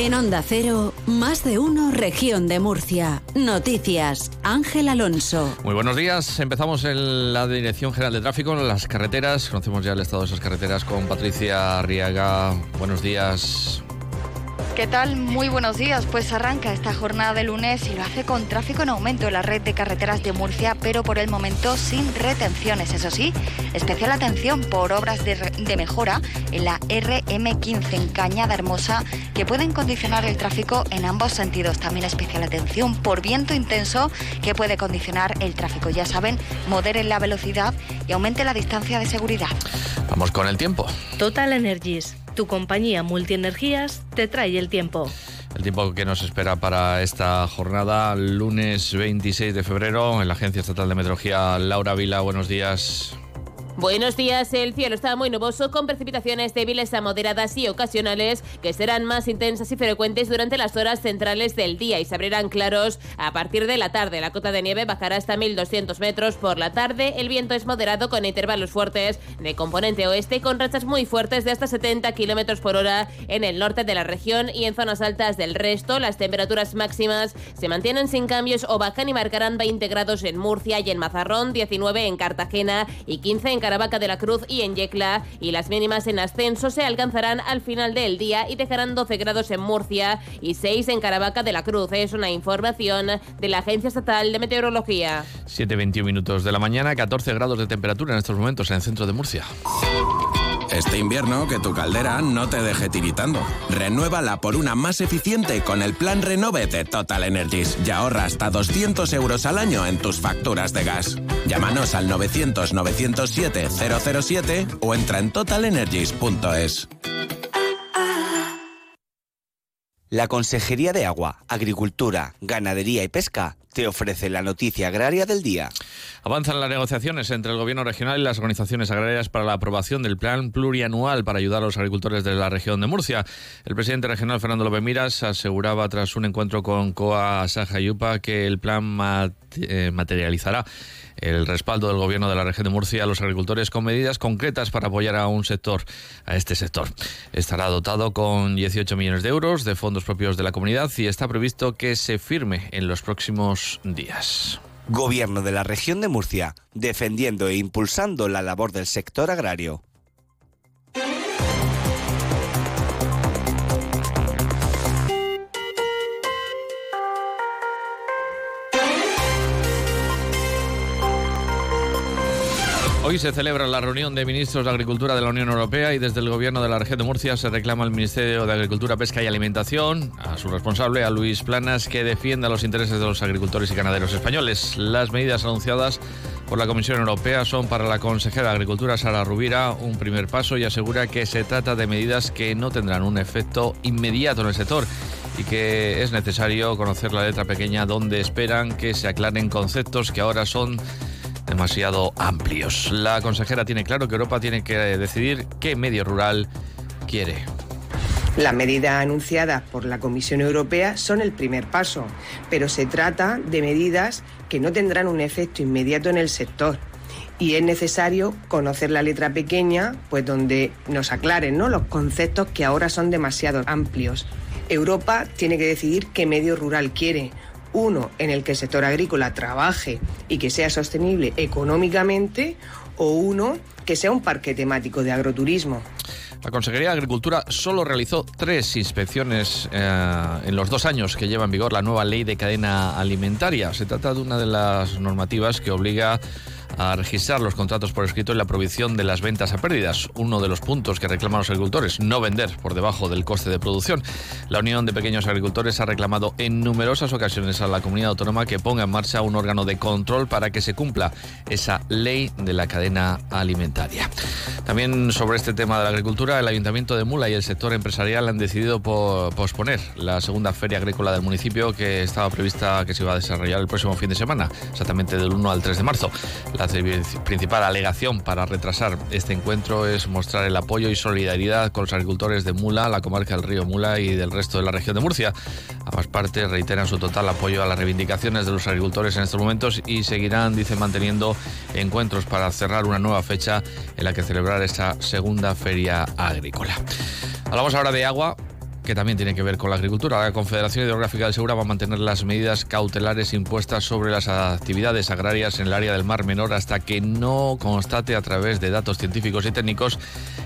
En Onda Cero, más de uno, región de Murcia. Noticias, Ángel Alonso. Muy buenos días. Empezamos en la Dirección General de Tráfico, en las carreteras. Conocemos ya el estado de esas carreteras con Patricia Arriaga. Buenos días. ¿Qué tal? Muy buenos días. Pues arranca esta jornada de lunes y lo hace con tráfico en aumento en la red de carreteras de Murcia, pero por el momento sin retenciones. Eso sí, especial atención por obras de, de mejora en la RM15 en Cañada Hermosa que pueden condicionar el tráfico en ambos sentidos. También especial atención por viento intenso que puede condicionar el tráfico. Ya saben, moderen la velocidad y aumente la distancia de seguridad. Vamos con el tiempo. Total Energies tu compañía Multienergías te trae el tiempo. El tiempo que nos espera para esta jornada, lunes 26 de febrero, en la Agencia Estatal de Meteorología. Laura Vila, buenos días. Buenos días, el cielo está muy nuboso con precipitaciones débiles a moderadas y ocasionales que serán más intensas y frecuentes durante las horas centrales del día y se abrirán claros a partir de la tarde. La cota de nieve bajará hasta 1200 metros por la tarde. El viento es moderado con intervalos fuertes de componente oeste con rachas muy fuertes de hasta 70 kilómetros por hora en el norte de la región y en zonas altas del resto. Las temperaturas máximas se mantienen sin cambios o bajan y marcarán 20 grados en Murcia y en Mazarrón, 19 en Cartagena y 15 en Caravaca de la Cruz y en Yecla y las mínimas en ascenso se alcanzarán al final del día y dejarán 12 grados en Murcia y 6 en Caravaca de la Cruz. Es una información de la Agencia Estatal de Meteorología. 7.21 minutos de la mañana, 14 grados de temperatura en estos momentos en el centro de Murcia. Este invierno que tu caldera no te deje tiritando. Renuévala por una más eficiente con el plan Renove de Total Energies y ahorra hasta 200 euros al año en tus facturas de gas. Llámanos al 900 907 007 o entra en totalenergies.es. La Consejería de Agua, Agricultura, Ganadería y Pesca te ofrece la noticia agraria del día. Avanzan las negociaciones entre el Gobierno regional y las organizaciones agrarias para la aprobación del plan plurianual para ayudar a los agricultores de la región de Murcia. El presidente regional, Fernando López Miras, aseguraba tras un encuentro con COA Saja Yupa que el plan eh, materializará el respaldo del gobierno de la región de Murcia a los agricultores con medidas concretas para apoyar a un sector, a este sector. Estará dotado con 18 millones de euros de fondos propios de la comunidad y está previsto que se firme en los próximos días. Gobierno de la región de Murcia, defendiendo e impulsando la labor del sector agrario. Hoy se celebra la reunión de ministros de Agricultura de la Unión Europea y desde el Gobierno de la región de Murcia se reclama al Ministerio de Agricultura, Pesca y Alimentación, a su responsable, a Luis Planas, que defienda los intereses de los agricultores y ganaderos españoles. Las medidas anunciadas por la Comisión Europea son para la consejera de Agricultura, Sara Rubira, un primer paso y asegura que se trata de medidas que no tendrán un efecto inmediato en el sector y que es necesario conocer la letra pequeña donde esperan que se aclaren conceptos que ahora son demasiado amplios. La consejera tiene claro que Europa tiene que decidir qué medio rural quiere. Las medidas anunciadas por la Comisión Europea son el primer paso, pero se trata de medidas que no tendrán un efecto inmediato en el sector. Y es necesario conocer la letra pequeña, pues donde nos aclaren ¿no? los conceptos que ahora son demasiado amplios. Europa tiene que decidir qué medio rural quiere, uno en el que el sector agrícola trabaje y que sea sostenible económicamente o uno que sea un parque temático de agroturismo. La Consejería de Agricultura solo realizó tres inspecciones eh, en los dos años que lleva en vigor la nueva ley de cadena alimentaria. Se trata de una de las normativas que obliga a registrar los contratos por escrito y la provisión de las ventas a pérdidas, uno de los puntos que reclaman los agricultores, no vender por debajo del coste de producción. La Unión de Pequeños Agricultores ha reclamado en numerosas ocasiones a la comunidad autónoma que ponga en marcha un órgano de control para que se cumpla esa ley de la cadena alimentaria. También sobre este tema de la agricultura, el Ayuntamiento de Mula y el sector empresarial han decidido posponer la segunda feria agrícola del municipio que estaba prevista que se iba a desarrollar el próximo fin de semana, exactamente del 1 al 3 de marzo. La principal alegación para retrasar este encuentro es mostrar el apoyo y solidaridad con los agricultores de Mula, la comarca del río Mula y del resto de la región de Murcia. Ambas partes reiteran su total apoyo a las reivindicaciones de los agricultores en estos momentos y seguirán, dicen, manteniendo encuentros para cerrar una nueva fecha en la que celebrar esta segunda feria agrícola. Hablamos ahora de agua que también tiene que ver con la agricultura. La Confederación Hidrográfica del Segura va a mantener las medidas cautelares impuestas sobre las actividades agrarias en el área del Mar Menor hasta que no constate a través de datos científicos y técnicos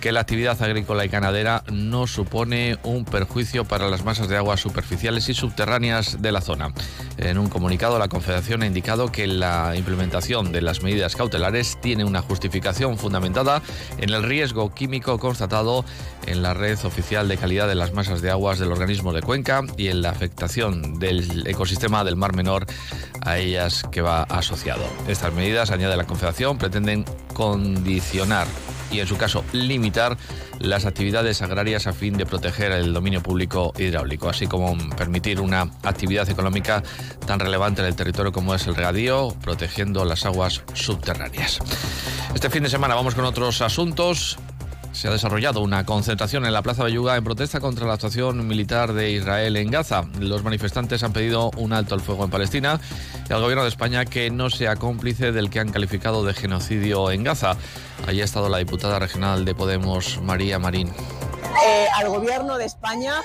que la actividad agrícola y ganadera no supone un perjuicio para las masas de agua superficiales y subterráneas de la zona. En un comunicado, la Confederación ha indicado que la implementación de las medidas cautelares tiene una justificación fundamentada en el riesgo químico constatado en la red oficial de calidad de las masas de aguas del organismo de Cuenca y en la afectación del ecosistema del Mar Menor a ellas que va asociado. Estas medidas, añade la Confederación, pretenden condicionar y en su caso limitar las actividades agrarias a fin de proteger el dominio público hidráulico, así como permitir una actividad económica tan relevante en el territorio como es el regadío, protegiendo las aguas subterráneas. Este fin de semana vamos con otros asuntos se ha desarrollado una concentración en la Plaza Belluga en protesta contra la actuación militar de Israel en Gaza. Los manifestantes han pedido un alto al fuego en Palestina y al gobierno de España que no sea cómplice del que han calificado de genocidio en Gaza. Allí ha estado la diputada regional de Podemos, María Marín. Eh, al gobierno de España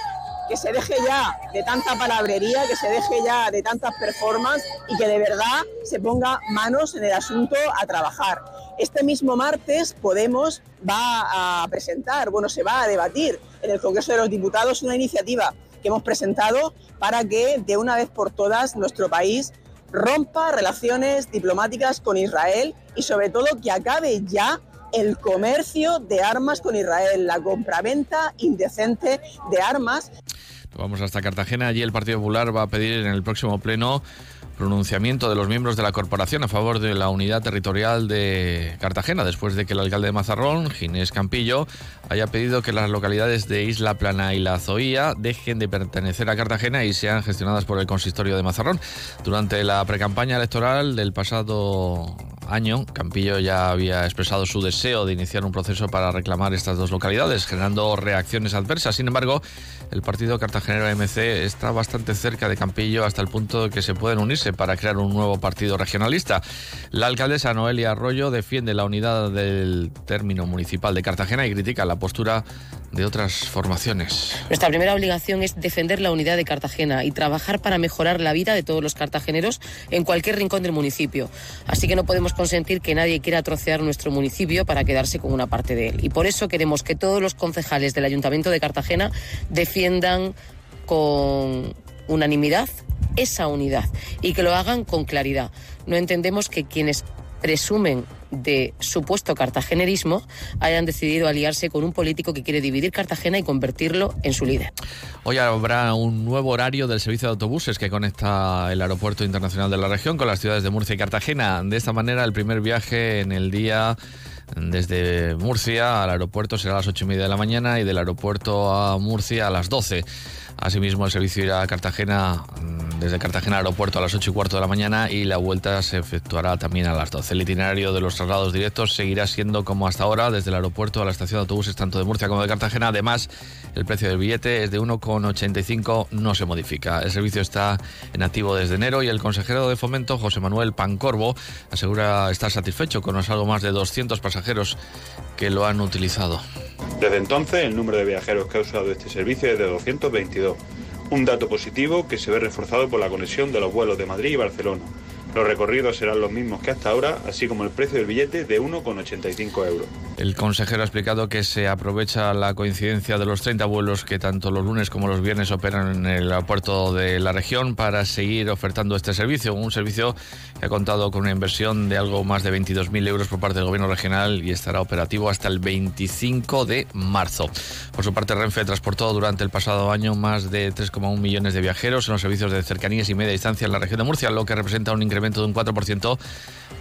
que se deje ya de tanta palabrería, que se deje ya de tantas performances y que de verdad se ponga manos en el asunto a trabajar. Este mismo martes Podemos va a presentar, bueno, se va a debatir en el Congreso de los Diputados una iniciativa que hemos presentado para que de una vez por todas nuestro país rompa relaciones diplomáticas con Israel y sobre todo que acabe ya el comercio de armas con Israel, la compraventa indecente de armas. Vamos hasta Cartagena. Allí el Partido Popular va a pedir en el próximo pleno pronunciamiento de los miembros de la corporación a favor de la unidad territorial de Cartagena, después de que el alcalde de Mazarrón, Ginés Campillo, haya pedido que las localidades de Isla Plana y La Zoía dejen de pertenecer a Cartagena y sean gestionadas por el consistorio de Mazarrón. Durante la precampaña electoral del pasado año, Campillo ya había expresado su deseo de iniciar un proceso para reclamar estas dos localidades, generando reacciones adversas. Sin embargo, el partido cartagenero MC está bastante cerca de Campillo hasta el punto de que se pueden unirse para crear un nuevo partido regionalista. La alcaldesa Noelia Arroyo defiende la unidad del término municipal de Cartagena y critica la postura de otras formaciones. Nuestra primera obligación es defender la unidad de Cartagena y trabajar para mejorar la vida de todos los cartageneros en cualquier rincón del municipio. Así que no podemos consentir que nadie quiera trocear nuestro municipio para quedarse con una parte de él. Y por eso queremos que todos los concejales del Ayuntamiento de Cartagena defiendan con unanimidad esa unidad y que lo hagan con claridad. No entendemos que quienes presumen de supuesto cartagenerismo hayan decidido aliarse con un político que quiere dividir Cartagena y convertirlo en su líder. Hoy habrá un nuevo horario del servicio de autobuses que conecta el aeropuerto internacional de la región con las ciudades de Murcia y Cartagena. De esta manera, el primer viaje en el día desde Murcia al aeropuerto será a las ocho y media de la mañana y del aeropuerto a Murcia a las 12. Asimismo, el servicio irá a Cartagena, mm, desde Cartagena Aeropuerto a las 8 y cuarto de la mañana y la vuelta se efectuará también a las 12. El itinerario de los traslados directos seguirá siendo como hasta ahora, desde el aeropuerto a la estación de autobuses tanto de Murcia como de Cartagena. Además, el precio del billete es de 1,85, no se modifica. El servicio está en activo desde enero y el consejero de Fomento, José Manuel Pancorbo, asegura estar satisfecho con los algo más de 200 pasajeros que lo han utilizado. Desde entonces, el número de viajeros que ha usado este servicio es de 222, un dato positivo que se ve reforzado por la conexión de los vuelos de Madrid y Barcelona. Los recorridos serán los mismos que hasta ahora, así como el precio del billete de 1,85 euros. El consejero ha explicado que se aprovecha la coincidencia de los 30 vuelos que tanto los lunes como los viernes operan en el aeropuerto de la región para seguir ofertando este servicio. Un servicio que ha contado con una inversión de algo más de 22.000 euros por parte del gobierno regional y estará operativo hasta el 25 de marzo. Por su parte, Renfe transportó durante el pasado año más de 3,1 millones de viajeros en los servicios de cercanías y media distancia en la región de Murcia, lo que representa un de un 4%,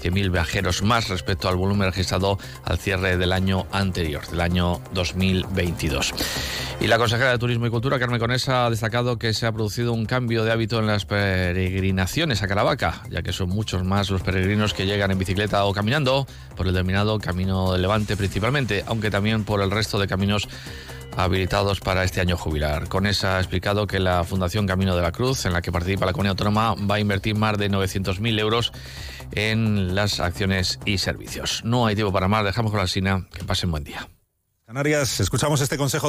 100.000 viajeros más respecto al volumen registrado al cierre del año anterior, del año 2022. Y la consejera de Turismo y Cultura, Carmen Conesa, ha destacado que se ha producido un cambio de hábito en las peregrinaciones a Caravaca, ya que son muchos más los peregrinos que llegan en bicicleta o caminando por el denominado Camino del Levante principalmente, aunque también por el resto de caminos habilitados para este año jubilar. Con esa ha explicado que la Fundación Camino de la Cruz, en la que participa la Comunidad Autónoma, va a invertir más de 900.000 euros en las acciones y servicios. No hay tiempo para más, dejamos con la Sina, que pasen buen día. Canarias, escuchamos este consejo de